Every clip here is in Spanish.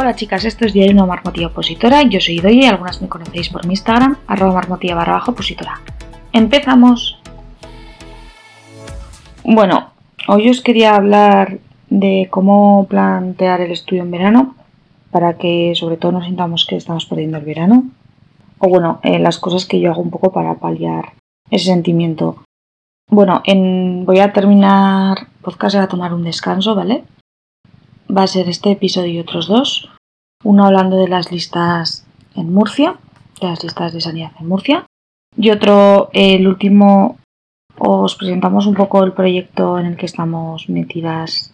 Hola chicas, esto es Diario Una Marmotilla Opositora. Yo soy Doye y algunas me conocéis por mi Instagram, arroba marmotilla barra baja opositora. Empezamos. Bueno, hoy os quería hablar de cómo plantear el estudio en verano para que sobre todo no sintamos que estamos perdiendo el verano. O bueno, eh, las cosas que yo hago un poco para paliar ese sentimiento. Bueno, en... voy a terminar podcast a tomar un descanso, ¿vale? Va a ser este episodio y otros dos. Uno hablando de las listas en Murcia, de las listas de sanidad en Murcia. Y otro, el último, os presentamos un poco el proyecto en el que estamos metidas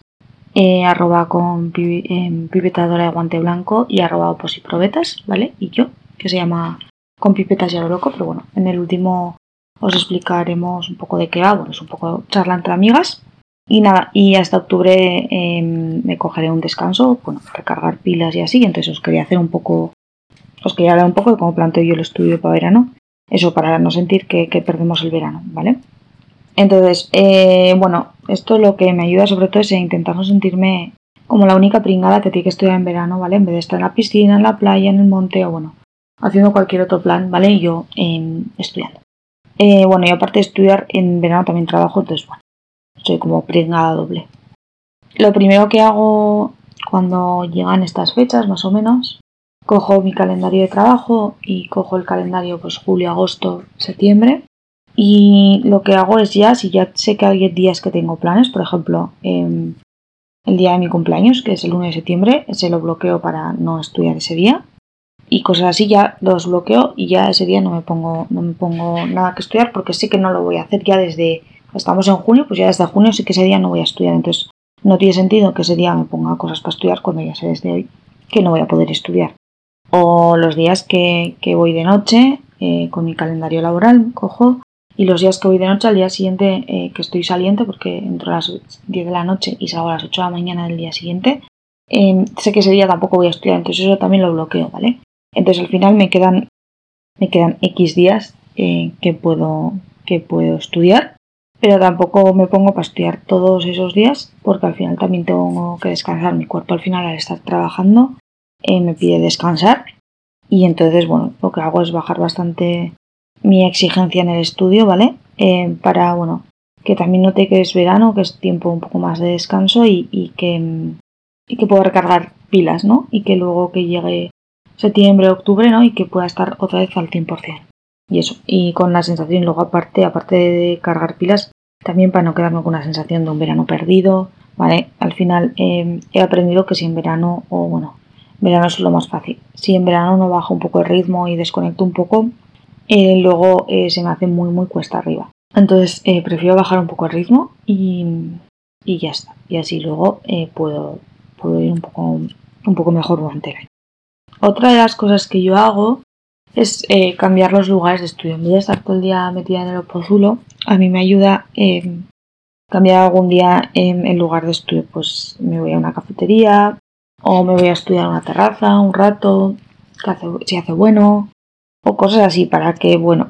eh, arroba con pipetadora de guante blanco y arroba oposiprobetas, ¿vale? Y yo, que se llama con pipetas ya lo loco, pero bueno, en el último os explicaremos un poco de qué va, es un poco charla entre amigas. Y nada, y hasta octubre em, me cogeré un descanso, bueno, recargar pilas y así, entonces os quería hacer un poco, os quería hablar un poco de cómo planteo yo el estudio para verano, eso para no sentir que perdemos el verano, ¿vale? Entonces, eh, bueno, esto lo que me ayuda sobre todo es intentar no sentirme como la única pringada que tiene que estudiar en verano, ¿vale? En vez de estar en la piscina, en la playa, en el monte o bueno, haciendo cualquier otro plan, ¿vale? Y yo em, estudiando. Eh, bueno, y aparte de estudiar, en verano también trabajo, entonces bueno, soy como pringada doble. Lo primero que hago cuando llegan estas fechas, más o menos, cojo mi calendario de trabajo y cojo el calendario pues julio, agosto, septiembre y lo que hago es ya, si ya sé que hay días que tengo planes, por ejemplo, em, el día de mi cumpleaños, que es el 1 de septiembre, se lo bloqueo para no estudiar ese día. Y cosas así ya los bloqueo y ya ese día no me pongo, no me pongo nada que estudiar porque sé que no lo voy a hacer ya desde, estamos en junio, pues ya desde junio sé que ese día no voy a estudiar. Entonces no tiene sentido que ese día me ponga cosas para estudiar cuando ya sé desde hoy que no voy a poder estudiar. O los días que, que voy de noche eh, con mi calendario laboral, cojo y los días que voy de noche, al día siguiente eh, que estoy saliente, porque entro a las 10 de la noche y salgo a las 8 de la mañana del día siguiente, em, sé que ese día tampoco voy a estudiar, entonces eso también lo bloqueo, ¿vale? Entonces al final me quedan, me quedan X días eh, que, puedo, que puedo estudiar, pero tampoco me pongo para estudiar todos esos días, porque al final también tengo que descansar. Mi cuerpo al final al estar trabajando eh, me pide descansar y entonces, bueno, lo que hago es bajar bastante mi exigencia en el estudio, ¿vale? Eh, para, bueno, que también note que es verano, que es tiempo un poco más de descanso y, que, y que puedo recargar pilas, ¿no? Y que luego que llegue septiembre, octubre, ¿no? Y que pueda estar otra vez al 100%. Y eso, y con la sensación, luego aparte, aparte de cargar pilas, también para no quedarme con la sensación de un verano perdido, ¿vale? Al final eh, he aprendido que si en verano, o bueno, verano es lo más fácil. Si en verano no bajo un poco el ritmo y desconecto un poco, eh, luego eh, se me hace muy muy cuesta arriba. Entonces eh, prefiero bajar un poco el ritmo y, y ya está. Y así luego puedo, puedo ir un poco, un poco mejor durante el año. Otra de las cosas que yo hago es cambiar los lugares de estudio. En vez de estar todo el día metida en el opozulo, a mí me ayuda cambiar algún día en el lugar de estudio. Pues me voy a una cafetería o me voy a estudiar en una terraza un rato, si hace bueno, o cosas así para que, bueno,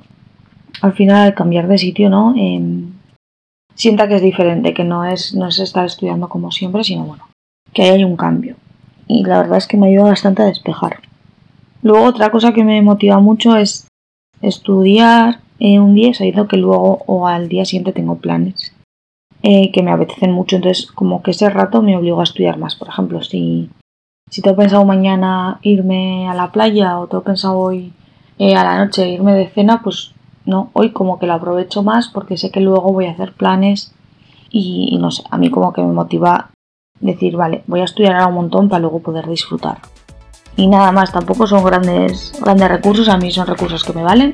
al final al cambiar de sitio, ¿no? Em, sienta que es diferente, que no es, no es estar estudiando como siempre, sino bueno, que hay un cambio. Y la verdad es que me ayuda bastante a despejar. Luego otra cosa que me motiva mucho es estudiar eh, un día sabiendo que luego o al día siguiente tengo planes eh, que me apetecen mucho. Entonces como que ese rato me obligo a estudiar más. Por ejemplo, si, si tengo pensado mañana irme a la playa o tengo pensado hoy eh, a la noche irme de cena, pues no, hoy como que lo aprovecho más porque sé que luego voy a hacer planes y, no sé, a mí como que me motiva decir, vale, voy a estudiar ahora un montón para luego poder disfrutar. Y nada más, tampoco son grandes, grandes recursos, a mí son recursos que me valen.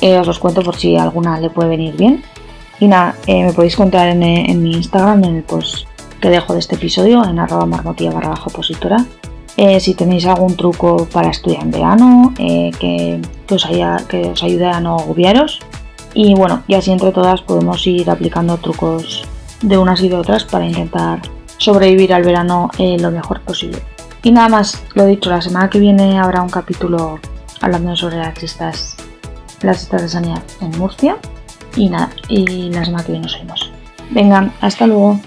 Eh, os los cuento por si alguna le puede venir bien. Y nada, eh, me podéis contar en, mi Instagram, en el post que dejo de este episodio, en arroba marmotilla barra bajo opositora, si tenéis algún truco para estudiar en verano, que que os, que os ayude a no agobiaros. Y bueno, y así entre todas podemos ir aplicando trucos de unas y de otras para intentar sobrevivir al verano eh, lo mejor posible. Y nada más, lo dicho, la semana que viene habrá un capítulo hablando sobre las listas, las listas de sanidad en Murcia. Y nada, y la semana que viene nos vemos. Vengan, hasta luego.